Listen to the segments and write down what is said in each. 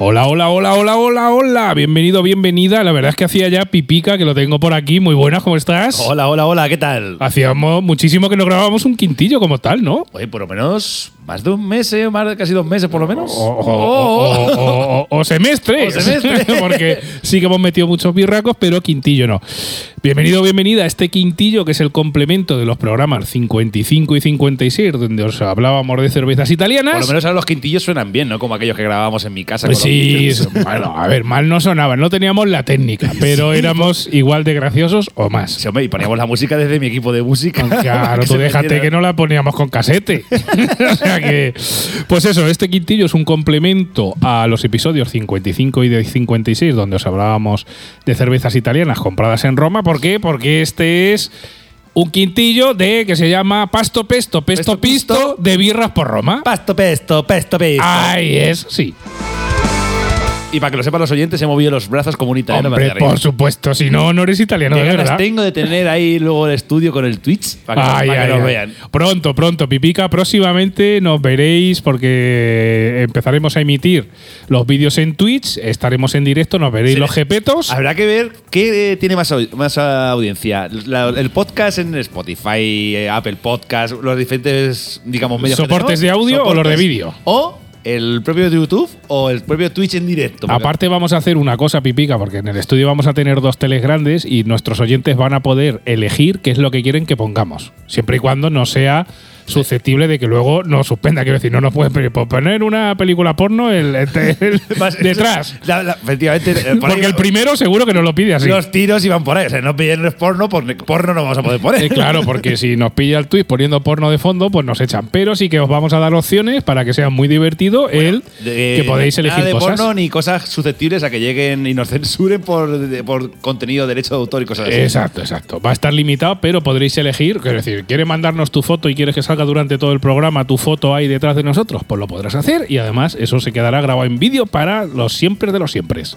Hola, hola, hola, hola, hola, hola. Bienvenido, bienvenida. La verdad es que hacía ya pipica, que lo tengo por aquí. Muy buenas, ¿cómo estás? Hola, hola, hola, ¿qué tal? Hacíamos muchísimo que no grabábamos un quintillo como tal, ¿no? Oye, por lo menos más de un mes, ¿eh? más de casi dos meses por lo menos. O, o- o- o- o- o semestres. O semestre. Porque sí que hemos metido muchos birracos, pero quintillo no. Bienvenido, bienvenida a este quintillo que es el complemento de los programas 55 y 56, donde os hablábamos de cervezas italianas. Por lo menos ahora los quintillos suenan bien, ¿no? Como aquellos que grabábamos en mi casa. con los Sí, bueno, a ver, mal no sonaban, no teníamos la técnica, pero éramos igual de graciosos o más. Sí, hombre, y poníamos la música desde mi equipo de música. Claro, tú déjate que no la poníamos con casete. o sea que. Pues eso, este quintillo es un complemento a los episodios 55 y de 56, donde os hablábamos de cervezas italianas compradas en Roma. ¿Por qué? Porque este es. Un quintillo de que se llama Pasto Pesto, Pesto, Pesto Pisto, Pisto. de birras por Roma. Pasto pesto, pesto pesto. Ahí es, sí. Y para que lo sepan los oyentes, he movido los brazos como un italiano Hombre, por supuesto, si no, no eres italiano de verdad. tengo de tener ahí luego el estudio con el Twitch para que, Ay, para que ay, nos vean. Pronto, pronto, Pipica. Próximamente nos veréis porque empezaremos a emitir los vídeos en Twitch. Estaremos en directo, nos veréis Sí. los jepetos. Habrá que ver qué eh, tiene más, más audiencia. La- el podcast en Spotify, eh, Apple Podcast, los diferentes, digamos, medios. ¿Soportes de audio o los de vídeo? O el propio YouTube o el propio Twitch en directo. Aparte vamos a hacer una cosa, Pipica, porque en el estudio vamos a tener dos teles grandes y nuestros oyentes van a poder elegir qué es lo que quieren que pongamos. Siempre y cuando no sea susceptible de que luego nos suspenda. Quiero decir, no nos pueden pedir, "Pues poner una película porno el- el- el- Más- detrás. La- la- efectivamente. ahí Porque el primero seguro que nos lo pide así. Los tiros iban por ahí. O sea, no piden porno, por porno no vamos a poder poner. Eh, claro, porque si nos pilla el tweet poniendo porno de fondo, pues nos echan. Pero sí que os vamos a dar opciones para que sea muy divertido el De- que podéis nada elegir de cosas. porno ni cosas susceptibles a que lleguen y nos censuren por, de- por contenido de derecho de autor y cosas así. Exacto, exacto. Va a estar limitado, pero podréis elegir. Quiero decir, ¿quieres mandarnos tu foto y quieres que salga durante todo el programa tu foto ahí detrás de nosotros? Pues lo podrás hacer y además eso se quedará grabado en vídeo para los siempre de los siempre.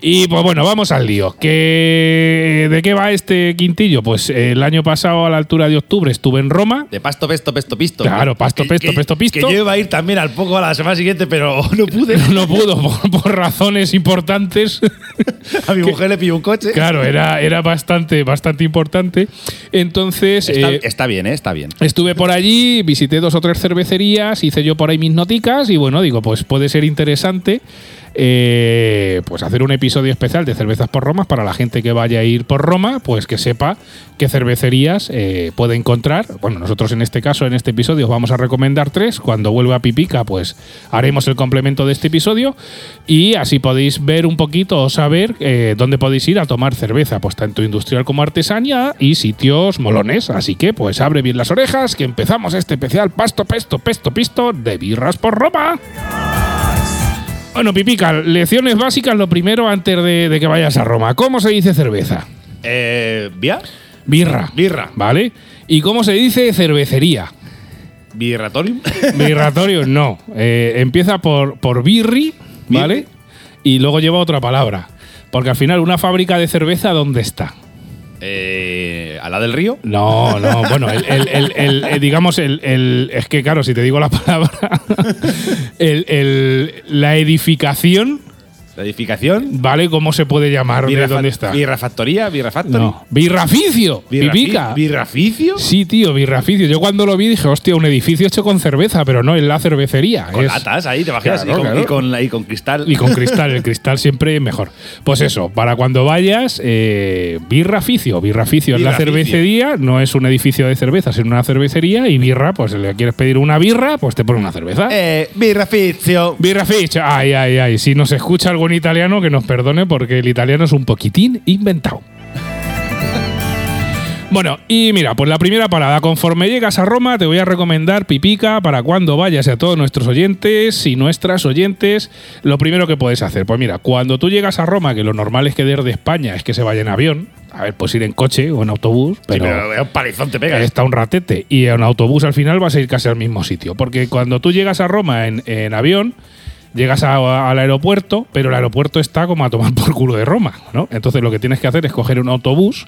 Y pues bueno, vamos al lío. ¿Qué- ¿De qué va este quintillo? Pues el año pasado, a la altura de octubre, estuve en Roma. De pasto, pesto, pesto, pisto. Claro, pasto, Que- pesto, que- pesto, pisto. Que yo iba a ir también al poco a la semana siguiente, pero no pude. No pudo por, por razones importantes. A mi mujer le pilló un coche. claro, era, era bastante, bastante importante. Entonces. Está, eh, está bien, ¿eh? Está bien. Estuve por allí, visité dos o tres cervecerías, hice yo por ahí mis noticas y bueno, digo, pues puede ser interesante eh, pues hacer un episodio especial de cervezas por Roma para la gente que vaya a ir por Roma, pues que sepa qué cervecerías eh, puede encontrar. Bueno, nosotros en este caso, en este episodio, os vamos a recomendar tres. Cuando vuelva a Pipica, pues haremos el complemento de este episodio y así podéis ver un poquito o saber eh, dónde podéis ir a tomar cerveza, pues tanto industrial como artesania y sitios molones. Así que, pues abre bien las orejas, que empezamos este especial pasto, pesto, pesto, pisto de birras por Roma. Bueno, Pipica, lecciones básicas lo primero antes de, de que vayas a Roma. ¿Cómo se dice cerveza? Eh, ¿Vía? Birra. Birra. ¿Vale? ¿Y cómo se dice cervecería? ¿Birratorium? Birratorio, no. Eh, empieza por, por birri, ¿vale? Y luego lleva otra palabra. Porque al final, una fábrica de cerveza, ¿dónde está? Eh, ¿A la del río? No, no, bueno, el, el- el- el- digamos, es que claro, si te digo la palabra, la edificación, ¿La edificación? ¿vale? ¿Cómo se puede llamar? ¿De dónde está? ¿Birra factoría? ¿Birra factory? No. Birraficio, ¿Birrafi- pipica. ¿Birraficio? Sí, tío, birraficio. Yo cuando lo vi dije, hostia, un edificio hecho con cerveza, pero no, es la cervecería. Con es- latas ahí, te imaginas. Claro, y, con, claro. y con y con cristal. Y con cristal, el cristal siempre mejor. Pues eso, para cuando vayas, eh, birraficio. Birraficio es la cervecería, no es un edificio de cervezas, es una cervecería. Y birra, pues si le quieres pedir una birra, pues te pone una cerveza. Eh, birraficio. Birraficio. Ay, ay, ay. Si nos escucha algún italiano, que nos perdone porque el italiano es un poquitín inventado. Bueno, y mira, pues la primera parada, conforme llegas a Roma, te voy a recomendar Pipica para cuando vayas a todos nuestros oyentes y nuestras oyentes, lo primero que puedes hacer. Pues mira, cuando tú llegas a Roma, que lo normal es que de España es que se vaya en avión, a ver, pues ir en coche o en autobús, Sí, pero, pero un palizón te pega. está un ratete. Y en autobús al final vas a ir casi al mismo sitio. Porque cuando tú llegas a Roma en, en avión, llegas a- al aeropuerto, pero el aeropuerto está como a tomar por culo de Roma, ¿no? Entonces lo que tienes que hacer es coger un autobús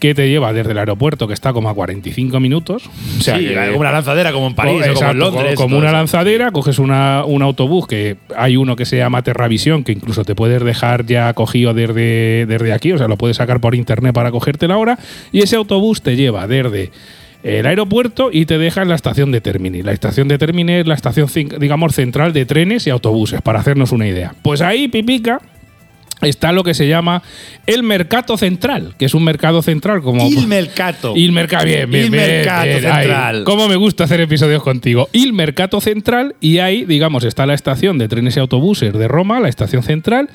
que te lleva desde el aeropuerto, que está como a 45 minutos. O sea, sí, que- como una lanzadera, como en París o como Exacto, en Londres. Como una eso. lanzadera, coges una- un autobús que hay uno que se llama Terravisión, que incluso te puedes dejar ya cogido desde, desde aquí, o sea, lo puedes sacar por internet para cogerte la hora, y ese autobús te lleva desde el aeropuerto y te deja en la estación de Termini. La estación de Termini es la estación, digamos, central de trenes y autobuses, para hacernos una idea. Pues ahí, Pipica, está lo que se llama el Mercato Central, que es un mercado central como... Il Mercato. Il Mercato, bien, bien, Il bien, Mercato bien, Central. ahí. Cómo me gusta hacer episodios contigo. Il Mercato Central y ahí, digamos, está la estación de trenes y autobuses de Roma, la estación central,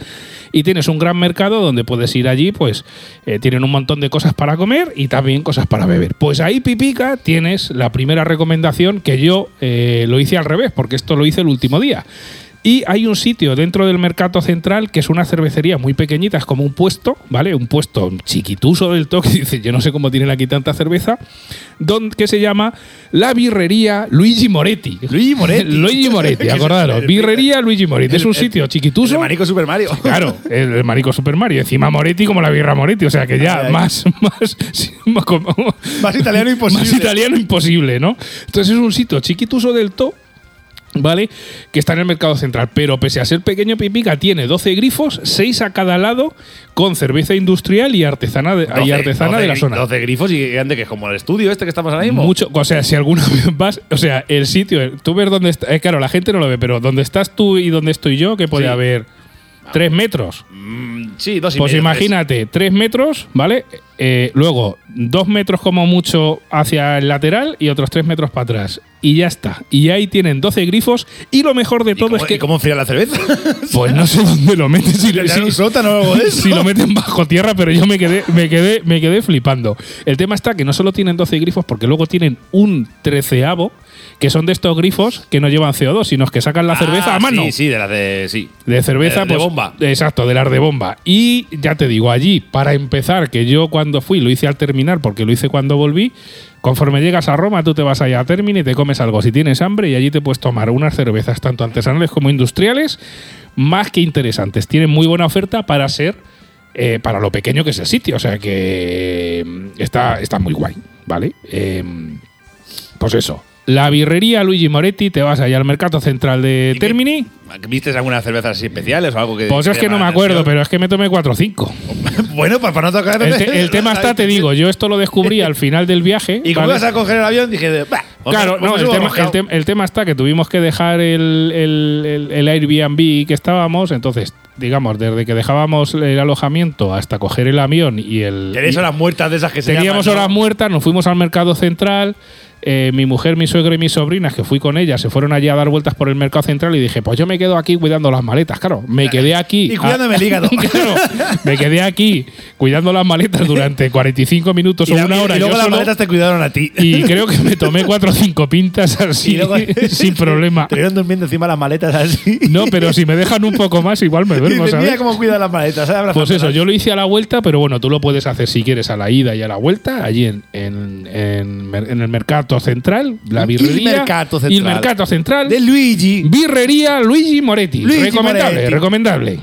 y tienes un gran mercado donde puedes ir allí, pues eh, tienen un montón de cosas para comer y también cosas para beber. Pues ahí, Pipica, tienes la primera recomendación que yo eh, lo hice al revés, porque esto lo hice el último día. Y hay un sitio dentro del mercado central que es una cervecería muy pequeñita, es como un puesto, ¿vale? Un puesto chiquituso del toque, dice, yo no sé cómo tienen aquí tanta cerveza, don, que se llama la birrería Luigi Moretti. Luigi Moretti. Luigi Moretti, ¿Qué es acordaros. Birrería Luigi Moretti. Es un sitio chiquituso. El manico Super Mario. Claro, el, el marico Super Mario. Encima Moretti como la birra Moretti. O sea que ya Ay, ay. más, más, más, como- Más italiano imposible. más italiano imposible, ¿no? Entonces es un sitio chiquituso del todo. ¿Vale? Que está en el mercado central. Pero pese a ser pequeño, Pipica tiene 12 grifos, 6 a cada lado, con cerveza industrial y artesana de, y 12 artesana de la zona. 12 grifos y grande, que es como el estudio este que estamos ahora mismo. Mucho, o sea, si alguna vez vas, o sea, el sitio, tú ves dónde está, eh, claro, la gente no lo ve, pero donde estás tú y donde estoy yo, que puede Sí. haber tres metros. Mm, sí, dos y Pues medio, imagínate, tres metros, ¿vale? Eh, luego, dos metros como mucho hacia el lateral y otros tres metros para atrás. Y ya está. Y ahí tienen 12 grifos. Y lo mejor de ¿Y todo cómo, es que. ¿Y cómo enfría la cerveza? Pues no sé dónde lo meten. Si, ¿Le dan si- un sótano o algo de eso? si lo meten bajo tierra, pero yo me quedé, me quedé, me quedé flipando. El tema está que no solo tienen 12 grifos, porque luego tienen un treceavo, que son de estos grifos que no llevan CO2, sino que sacan la cerveza Ah, a mano. Sí, sí, de la de. Sí. De cerveza, De- de pues, bomba. Exacto, de las de bomba. Y ya te digo, allí, para empezar, que yo cuando fui lo hice al terminar, porque lo hice cuando volví. Conforme llegas a Roma, tú te vas allá a Termini y te comes algo si tienes hambre, y allí te puedes tomar unas cervezas, tanto artesanales como industriales, más que interesantes. Tienen muy buena oferta para ser. eh, para lo pequeño que es el sitio, o sea que mm, está, está muy guay, ¿vale? Em, pues eso. La birrería Luigi Moretti, te vas allá al mercado central de ¿Y qué- Termini. ¿Viste algunas cervezas así especiales o algo que.? Pues es que no me acuerdo, pero es que me tomé 4 o 5. bueno, pues para no tocar. El, te- el tema está, te digo, yo esto lo descubrí al final del viaje. Y como ¿vale? ibas a coger el avión, dije. "Bah, pues Claro, pues no, el tema, roscado". el tem- el tema está que tuvimos que dejar el, el- Airbnb que estábamos, entonces, digamos, desde que dejábamos el alojamiento hasta coger el avión y el. Tenéis horas muertas de esas que se Teníamos llaman, ¿no? horas muertas, nos fuimos al mercado central. Eh, mi mujer, mi suegra y mis sobrinas, que fui con ellas, se fueron allí a dar vueltas por el mercado central y dije, pues yo me quedo aquí cuidando las maletas. Claro, me quedé aquí. Y cuidándome el hígado. Claro, me quedé aquí cuidando las maletas durante 45 minutos o una hora. y luego las solo, maletas te cuidaron a ti. y creo que me tomé cuatro o cinco pintas así, Y luego- sin problema. Te durmiendo encima las maletas así. No, pero si me dejan un poco más, igual me duermo, dices, mira ¿sabes? cómo cuida las maletas. ¿sabes? Pues eso, yo lo hice a la vuelta, pero bueno, tú lo puedes hacer si quieres a la ida y a la vuelta, allí en, en, en el mercado central, la Il birrería. Mercato y Central. el mercado central. De Luigi. Birrería Luigi Moretti. Luigi recomendable, Moretti. recomendable.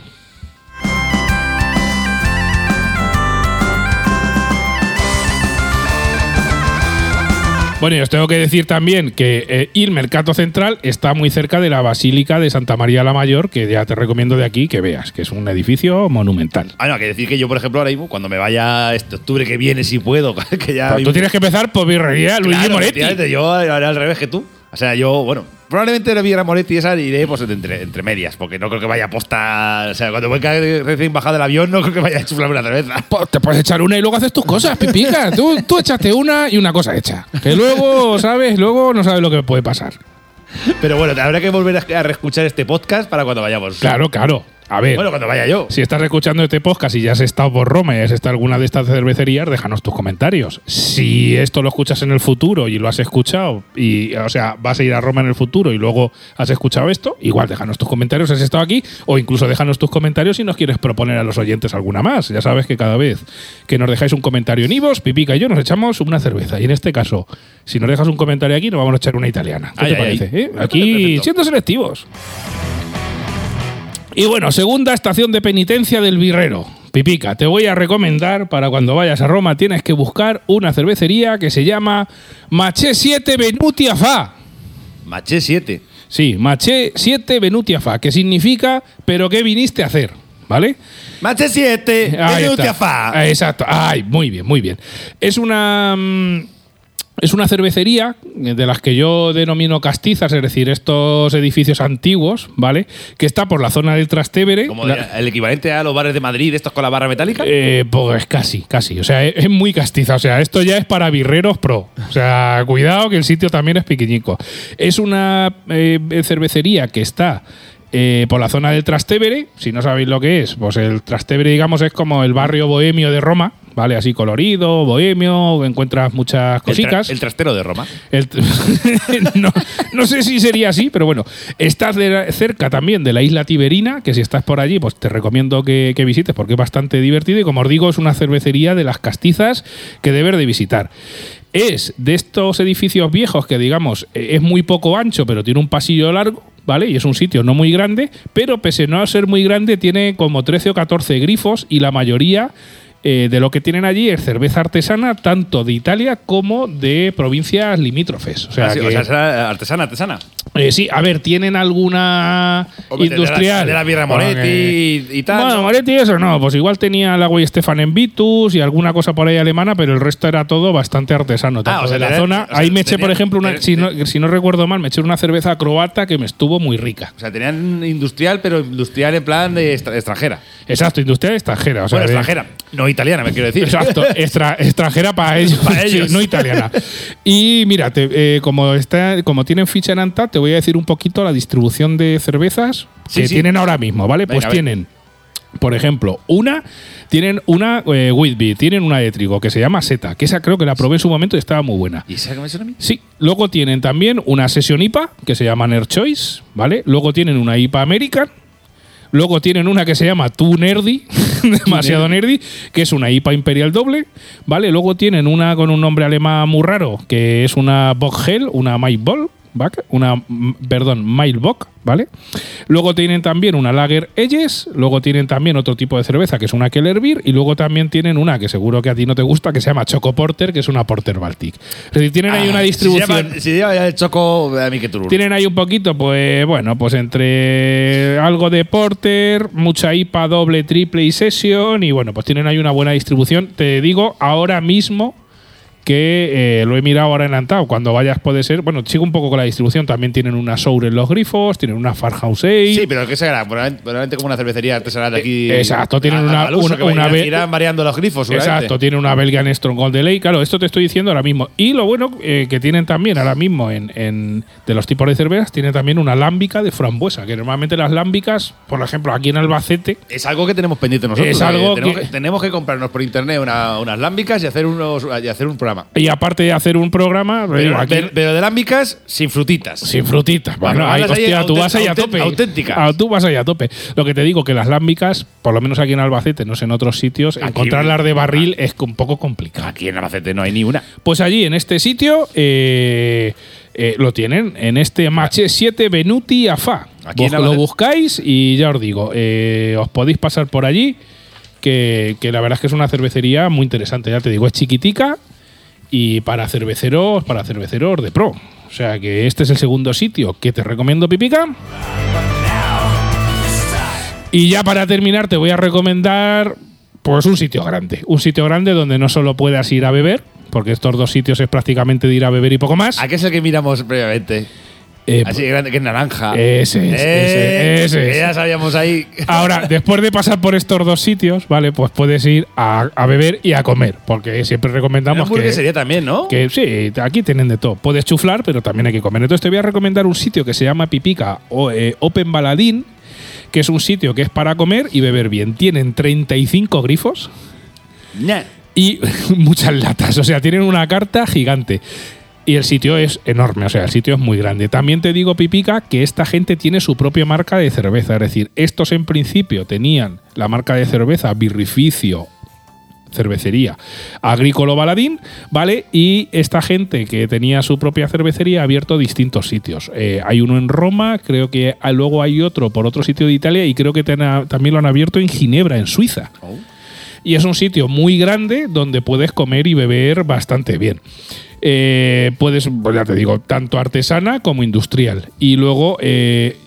Bueno, y os tengo que decir también que eh, el Mercado Central está muy cerca de la Basílica de Santa María la Mayor, que ya te recomiendo de aquí que veas, que es un edificio monumental. Ah, no, que decir que yo, por ejemplo, ahora mismo, cuando me vaya este octubre que viene, si puedo, que ya. Tú tienes que empezar por Birrería Luigi Claro, Moretti. Yo haré al revés que tú. O sea, yo, bueno, probablemente la Villa Moretti esa iré pues, entre, entre medias, porque no creo que vaya a posta. O sea, cuando voy recién bajado del avión, no creo que vaya a chuflarme una cerveza. Te puedes echar una y luego haces tus cosas, pipica. Tú, tú échate una y una cosa hecha. Que luego, ¿sabes? Luego no sabes lo que puede pasar. Pero bueno, habrá que volver a reescuchar este podcast para cuando vayamos. Claro, claro. A ver. Bueno, cuando vaya yo. Si estás escuchando este podcast y ya has estado por Roma y has estado alguna de estas cervecerías, déjanos tus comentarios. Si esto lo escuchas en el futuro y lo has escuchado, y, o sea, vas a ir a Roma en el futuro y luego has escuchado esto, igual déjanos tus comentarios si has estado aquí, o incluso déjanos tus comentarios si nos quieres proponer a los oyentes alguna más. Ya sabes que cada vez que nos dejáis un comentario en Ivos, Pipica y yo nos echamos una cerveza. Y en este caso, si nos dejas un comentario aquí, nos vamos a echar una italiana. ¿Qué Ay, te ay, parece? ay. eh? Aquí, siendo selectivos. Y bueno, segunda estación de penitencia del birrero. Pipica, te voy a recomendar para cuando vayas a Roma tienes que buscar una cervecería que se llama Maché 7 Venutia Fa. Maché 7. Sí, Maché 7 Venutia Fa, que significa pero qué viniste a hacer, ¿vale? Maché 7. Ahí Venutia está. fa. Ah, Exacto. Ay, muy bien, muy bien. Es una. Es una cervecería de las que yo denomino castizas, es decir, estos edificios antiguos, ¿vale? Que está por la zona del Trastevere. Como La- el equivalente a los bares de Madrid, estos con la barra metálica. eh, pues casi, casi. O sea, es, es muy castiza. O sea, esto ya es para birreros pro. O sea, cuidado que el sitio también es pequeñico. Es una eh, cervecería que está eh, por la zona del Trastevere. Si no sabéis lo que es, pues el Trastevere, digamos, es como el barrio bohemio de Roma. ¿Vale? Así colorido, bohemio, encuentras muchas El, tra- cositas. el trastero de Roma. El- no, no sé si sería así, pero bueno, estás de cerca también de la isla Tiberina, que si estás por allí, pues te recomiendo que, que visites porque es bastante divertido y como os digo, es una cervecería de las castizas que debes de visitar. Es de estos edificios viejos que digamos eh, es muy poco ancho, pero tiene un pasillo largo, ¿vale? Y es un sitio no muy grande, pero pese a no ser muy grande, tiene como 13 o 14 grifos y la mayoría eh, de lo que tienen allí es cerveza artesana, tanto de Italia como de provincias limítrofes. O sea, Ah, sí, que- o sea, será artesana, artesana. eh, sí, a ver, tienen alguna Hombre, de la- industrial. De la, birra Moretti y, y tal. Bueno, ¿no? Moretti eso no, pues igual tenía la Güey Stefan en Vitus y alguna cosa por ahí alemana, pero el resto era todo bastante artesano. Ah, o sea, de la zona. sea, ahí me eché, por ejemplo, una, si, no, si no recuerdo mal, me eché una cerveza croata que me estuvo muy rica. O sea, tenían industrial, pero industrial en plan de extra- extranjera. Exacto, industrial extranjera. O sea, bueno, de- extranjera. No italiana, me quiero decir. Exacto, extra- extranjera para ellos, Para sí, ellos. no italiana. Y mira, te- eh, como, está, como tienen ficha en Anta, te voy a decir un poquito la distribución de cervezas Sí, que sí. tienen ahora mismo, ¿vale? Venga, pues tienen, por ejemplo, una, tienen una eh, Whitby, tienen una de trigo que se llama Seta, que esa creo que la probé en su momento y estaba muy buena. ¿Y esa que me suena a mí? Sí, luego tienen también una Session IPA que se llama Nerd Choice, ¿vale? Luego tienen una IPA American. Luego tienen una que se llama Too Nerdy, demasiado nerdy, que es una IPA Imperial doble, ¿vale? Luego tienen una con un nombre alemán muy raro, que es una Bock-Hell, una Una, perdón, Mailbock, ¿vale? Luego tienen también una Lager Edges, luego tienen también otro tipo de cerveza, que es una Keller Beer, y luego también tienen una que seguro que a ti no te gusta, que se llama Choco Porter, que es una Porter Baltic. Es decir, tienen ahí Ah, una si distribución. Si lleva ya el choco, a mí que turur. Tienen ahí un poquito, pues bueno, pues entre algo de porter, mucha IPA doble, triple y session, y bueno, pues tienen ahí una buena distribución. Te digo ahora mismo que eh, lo he mirado ahora en Antao. Cuando vayas puede ser. Bueno, sigo un poco con la distribución. También tienen una Sour en los grifos, tienen una Farmhouse Ale. Sí, pero ¿qué será? Probablemente, como una cervecería artesanal de aquí. Exacto, tienen a- una- una- una irán variando los grifos. Exacto, tiene una Belgian Strong Gold Delay. Claro, esto te estoy diciendo ahora mismo. Y lo bueno eh, que tienen también ahora mismo en, en- de los tipos de cervezas, tiene también una lámbica de frambuesa. Que normalmente las lámbicas, por ejemplo, aquí en Albacete, Es algo que tenemos pendiente nosotros. Es eh, algo tenemos, que- que, tenemos que comprarnos por internet una- unas lámbicas y hacer, unos, y hacer un programa. Y aparte de hacer un programa, Pero, aquí- pero- de lámbicas sin frutitas. sin frutitas. Bueno, ahí, hostia, tú vas ahí a tope. auténticas. Ah, tú vas ahí a tope. Lo que te digo, que las lámbicas, por lo menos aquí en Albacete, no sé en otros sitios, Aquí- encontrarlas de barril es un poco complicado. Aquí en Albacete no hay ni una. Pues allí, en este sitio, eh, eh, lo tienen, en este Maché 7 Benuti Afá. Aquí Vos lo buscáis y ya os digo, eh, os podéis pasar por allí, que, que la verdad es que es una cervecería muy interesante, ya te digo, es chiquitica y para cerveceros, para cerveceros de pro. O sea que este es el segundo sitio que te recomiendo, Pipica. Y ya para terminar te voy a recomendar pues un sitio grande, un sitio grande donde no solo puedas ir a beber, porque estos dos sitios es prácticamente de ir a beber y poco más. ¿A qué es el que miramos previamente? Eh, Así de grande, que es naranja. Ese es, Eh, ese, ese. Ya sabíamos ahí. Ahora, después de pasar por estos dos sitios, ¿vale? Pues puedes ir a, a beber y a comer, porque siempre recomendamos que, hamburguesería también, ¿no? que sí, aquí tienen de todo. Puedes chuflar, pero también hay que comer. Entonces te voy a recomendar un sitio que se llama Pipica o eh, Open Baladín, que es un sitio que es para comer y beber bien. Tienen 35 grifos y muchas latas. O sea, tienen una carta gigante. Y el sitio es enorme, o sea, el sitio es muy grande. También te digo, Pipica, que esta gente tiene su propia marca de cerveza. Es decir, estos en principio tenían la marca de cerveza Birrificio cervecería Agrícola Baladín, ¿vale? Y esta gente que tenía su propia cervecería ha abierto distintos sitios. Eh, hay uno en Roma, creo que ah, luego hay otro por otro sitio de Italia y creo que también lo han abierto en Ginebra, en Suiza. Oh. Y es un sitio muy grande donde puedes comer y beber bastante bien. Eh, puedes, pues ya te digo, tanto artesana como industrial. Y luego, eh,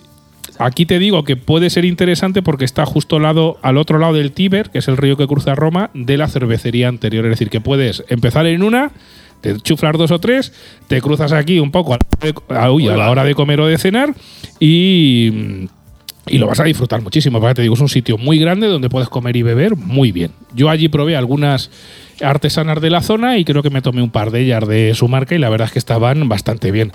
aquí te digo que puede ser interesante porque está justo al, lado, al otro lado del Tíber, que es el río que cruza Roma, de la cervecería anterior. Es decir, que puedes empezar en una, te chuflar dos o tres, te cruzas aquí un poco a la hora de, a- uy, a la hora de comer o de cenar y. y lo vas a disfrutar muchísimo, porque te digo, es un sitio muy grande donde puedes comer y beber muy bien. Yo allí probé algunas artesanas de la zona y creo que me tomé un par de ellas de su marca y la verdad es que estaban bastante bien.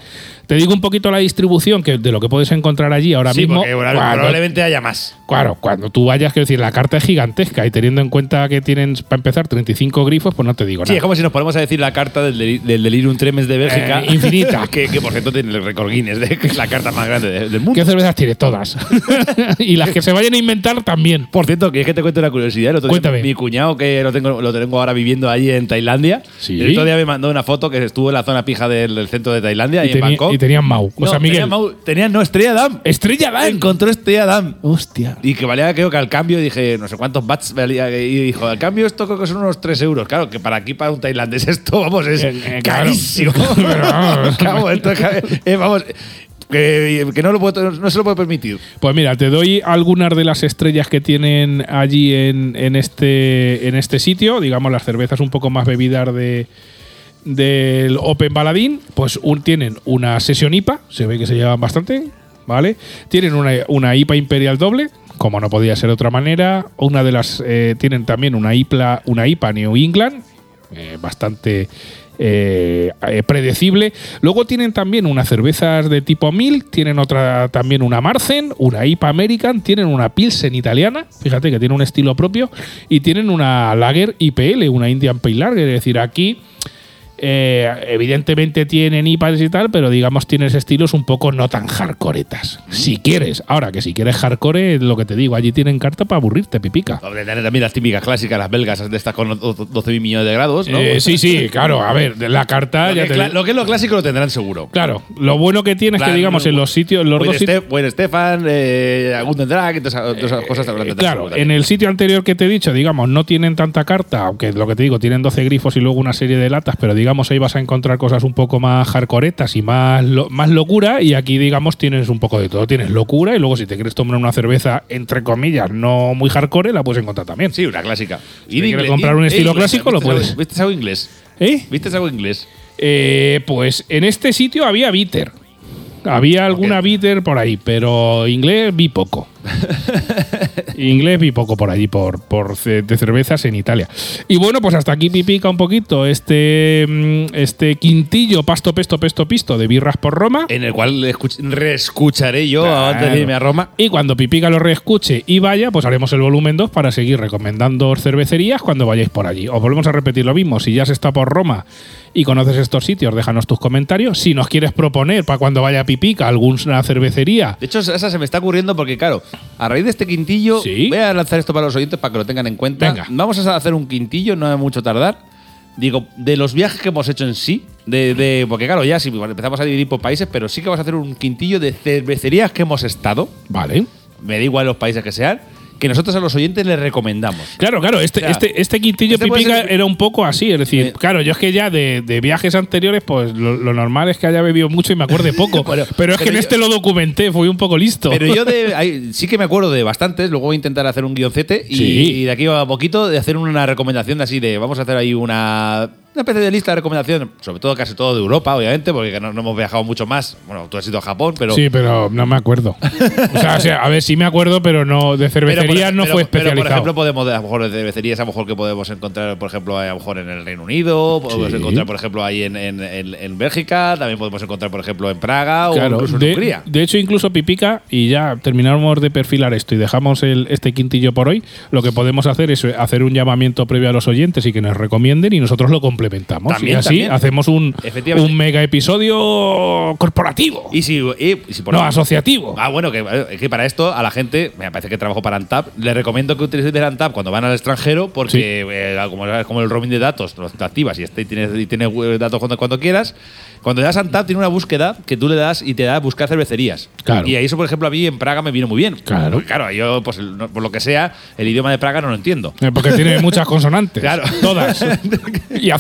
Te digo un poquito la distribución que de lo que puedes encontrar allí ahora Sí, mismo. porque cuando- probablemente haya más. Claro, cuando tú vayas, quiero decir, la carta es gigantesca y teniendo en cuenta que tienen, para empezar, 35 grifos, pues no te digo Sí, nada. es como si nos ponemos a decir la carta del, deli- del Delirium Tremens de Bélgica. Eh, infinita. que, que, por cierto tiene el récord Guinness, de que es la carta más grande de- del mundo. ¿Qué cervezas tiene? Todas. y las que se vayan a inventar también. Por cierto, que es que te cuento una curiosidad. El otro día Cuéntame. mi cuñado, que lo tengo, lo tengo ahora viviendo allí en Tailandia, Sí. el otro día me mandó una foto que estuvo en la zona pija del, del centro de Tailandia, Y, y, en Bangkok. Y tenían Mau. O No, sea, Miguel. Tenían, Mau- tenían- no, Estrella Damm. Estrella Dan. Encontró Estrella Damm. Hostia. Y que valía, creo que al cambio, dije, no sé cuántos bats valía. Y dijo, al cambio esto creo que son unos 3 euros. Claro, que para aquí, para un tailandés, esto, vamos, es Eh, eh, carísimo. Pero vamos. Esto eh, que, que no, lo puedo- no se lo puede permitir. Pues mira, te doy algunas de las estrellas que tienen allí en, en este, en este sitio, digamos las cervezas un poco más bebidas de del Open Baladín, pues tienen una sesión IPA, se ve que se llevan bastante, ¿vale? Tienen una, una IPA Imperial doble, como no podía ser de otra manera, una de las eh, tienen también una IPA, una IPA New England, eh, bastante eh, predecible. Luego tienen también unas cervezas de tipo Mil, tienen otra también una Marzen, una IPA American, tienen una Pilsen italiana, fíjate que tiene un estilo propio, y tienen una Lager IPL, una Indian Pale Lager, es decir, aquí eh, evidentemente tienen IPAs y tal, pero digamos tienes estilos un poco no tan hardcoretas. Si quieres, ahora que si quieres hardcore, lo que te digo, allí tienen carta para aburrirte, pipica. Tener también las típicas clásicas, las belgas, de estas con 12.000 millones de grados, ¿no? Eh, sí, sí, claro, a ver, la carta lo, ya que, te lo que es lo clásico lo tendrán seguro. Claro, lo bueno que tiene es que, digamos, en los sitios, los Buen, dos sitios. Ste- buen Stefan, eh, Drag, todas esas- cosas te Eh, claro, en el sitio anterior que te he dicho, digamos, no tienen tanta carta, aunque lo que te digo, tienen 12 grifos y luego una serie de latas, pero digamos, ahí vas a encontrar cosas un poco más hardcoretas y más, lo- más locura, y aquí, digamos, tienes un poco de todo. Tienes locura, y luego si te quieres tomar una cerveza, entre comillas, no muy hardcore, la puedes encontrar también. Sí, una clásica. Si te quieres comprar un estilo clásico, lo ¿viste algo- puedes. ¿Viste algo inglés? ¿Eh? ¿Viste algo inglés? Eh, pues en este sitio había bitter. Había alguna bitter por ahí, pero inglés vi poco. inglés vi poco por allí, por, por de cervezas en Italia. Y bueno, pues hasta aquí pipica un poquito este, mm, este quintillo pasto, pesto, pesto, pisto de birras por Roma. En el cual escuch- reescucharé yo Claro. antes de irme a Roma. Y cuando Pipica lo reescuche y vaya, pues haremos el volumen 2 para seguir recomendando cervecerías cuando vayáis por allí. Os volvemos a repetir lo mismo. Si ya se está por Roma y conoces estos sitios, déjanos tus comentarios. Si nos quieres proponer para cuando vaya Pipica alguna cervecería, De hecho, esa se me está ocurriendo porque, claro, a raíz de este quintillo, Sí. voy a lanzar esto para los oyentes para que lo tengan en cuenta. Venga. Vamos a hacer un quintillo, no es mucho tardar. Digo, de los viajes que hemos hecho en sí, de, de- porque claro, ya sí, bueno, empezamos a dividir por países, pero sí que vamos a hacer un quintillo de cervecerías que hemos estado, vale. me da igual los países que sean, que nosotros a los oyentes les recomendamos. Claro, claro, este, O sea, este, este quintillo este Pipica ser- era un poco así. Es decir, Eh. claro, yo es que ya de, de viajes anteriores, pues lo, lo normal es que haya bebido mucho y me acuerde poco. Bueno, pero es que pero en yo- este lo documenté, fui un poco listo. Pero yo de, hay- sí que me acuerdo de bastantes, luego voy a intentar hacer un guioncete y, Sí. y de aquí a poquito de hacer una recomendación de así de, vamos a hacer ahí una, una especie de lista de recomendaciones, sobre todo casi todo de Europa, obviamente, porque no, no hemos viajado mucho más. Bueno, tú has ido a Japón, pero... Sí, pero no me acuerdo. O sea, o sea, a ver, sí me acuerdo, pero no de pero por cervecería ej- no pero- fue Pero, por especializado. ejemplo, podemos, a lo mejor de cervecerías, a lo mejor que podemos encontrar, por ejemplo, a lo mejor en el Reino Unido, podemos Sí. encontrar, por ejemplo, ahí en, en, en- en Bélgica, también podemos encontrar, por ejemplo, en Praga o Claro, incluso en de, Hungría. de hecho, incluso Pipica, y ya terminamos de perfilar esto y dejamos el, este quintillo por hoy, lo que podemos hacer es hacer un llamamiento previo a los oyentes y que nos recomienden y nosotros lo complementamos. También, y así también. hacemos un, un mega episodio corporativo. Y si, y si por no, asociativo. Ah, bueno, que, eh, que para esto a la gente, me parece que trabajo para Antap, le recomiendo que utilicen Antap cuando van al extranjero porque eh, como, como el roaming de datos, lo activas y, este, y tienes, y tienes eh, datos cuando, cuando quieras. Cuando le das Antap tiene una búsqueda que tú le das y te da a buscar cervecerías. Claro. Y eso, por ejemplo, a mí en Praga me vino muy bien. Claro. Claro, yo, pues, por lo que sea, el idioma de Praga no lo entiendo. Eh, Porque tiene muchas consonantes. Claro. Todas. y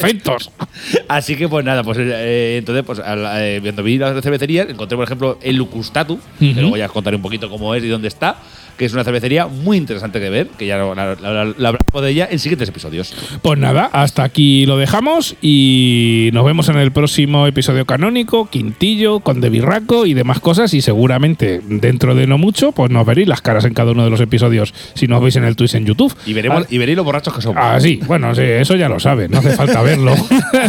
Así que, pues nada, pues eh, entonces, pues al- eh, cuando vi las cervecerías, encontré, por ejemplo, el Lucustatu, que Ujú. luego ya os contaré un poquito cómo es y dónde está, que es una cervecería muy interesante que ver, que ya la, la, la- la hablamos de ella en siguientes episodios. Pues nada, hasta aquí lo dejamos y nos vemos en el próximo episodio canónico, Quintillo, con De Birraco y demás cosas. Y seguramente dentro de no mucho, pues nos veréis las caras en cada uno de los episodios si nos veis en el Twitch en YouTube. Y veremos Ah, y veréis los borrachos que somos. Ah, sí, bueno, sí, eso ya lo sabes, no hace falta verlo.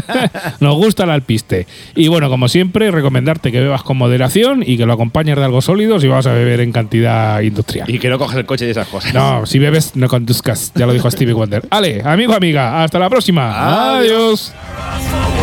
Nos gusta el alpiste. Y bueno, como siempre, recomendarte que bebas con moderación y que lo acompañes de algo sólido si vas a beber en cantidad industrial. Y que no coges el coche y esas cosas. No, si bebes, no conduzcas, ya lo dijo Stevie Wonder. Ale, amigo, amiga, hasta la próxima. Adiós. Adiós.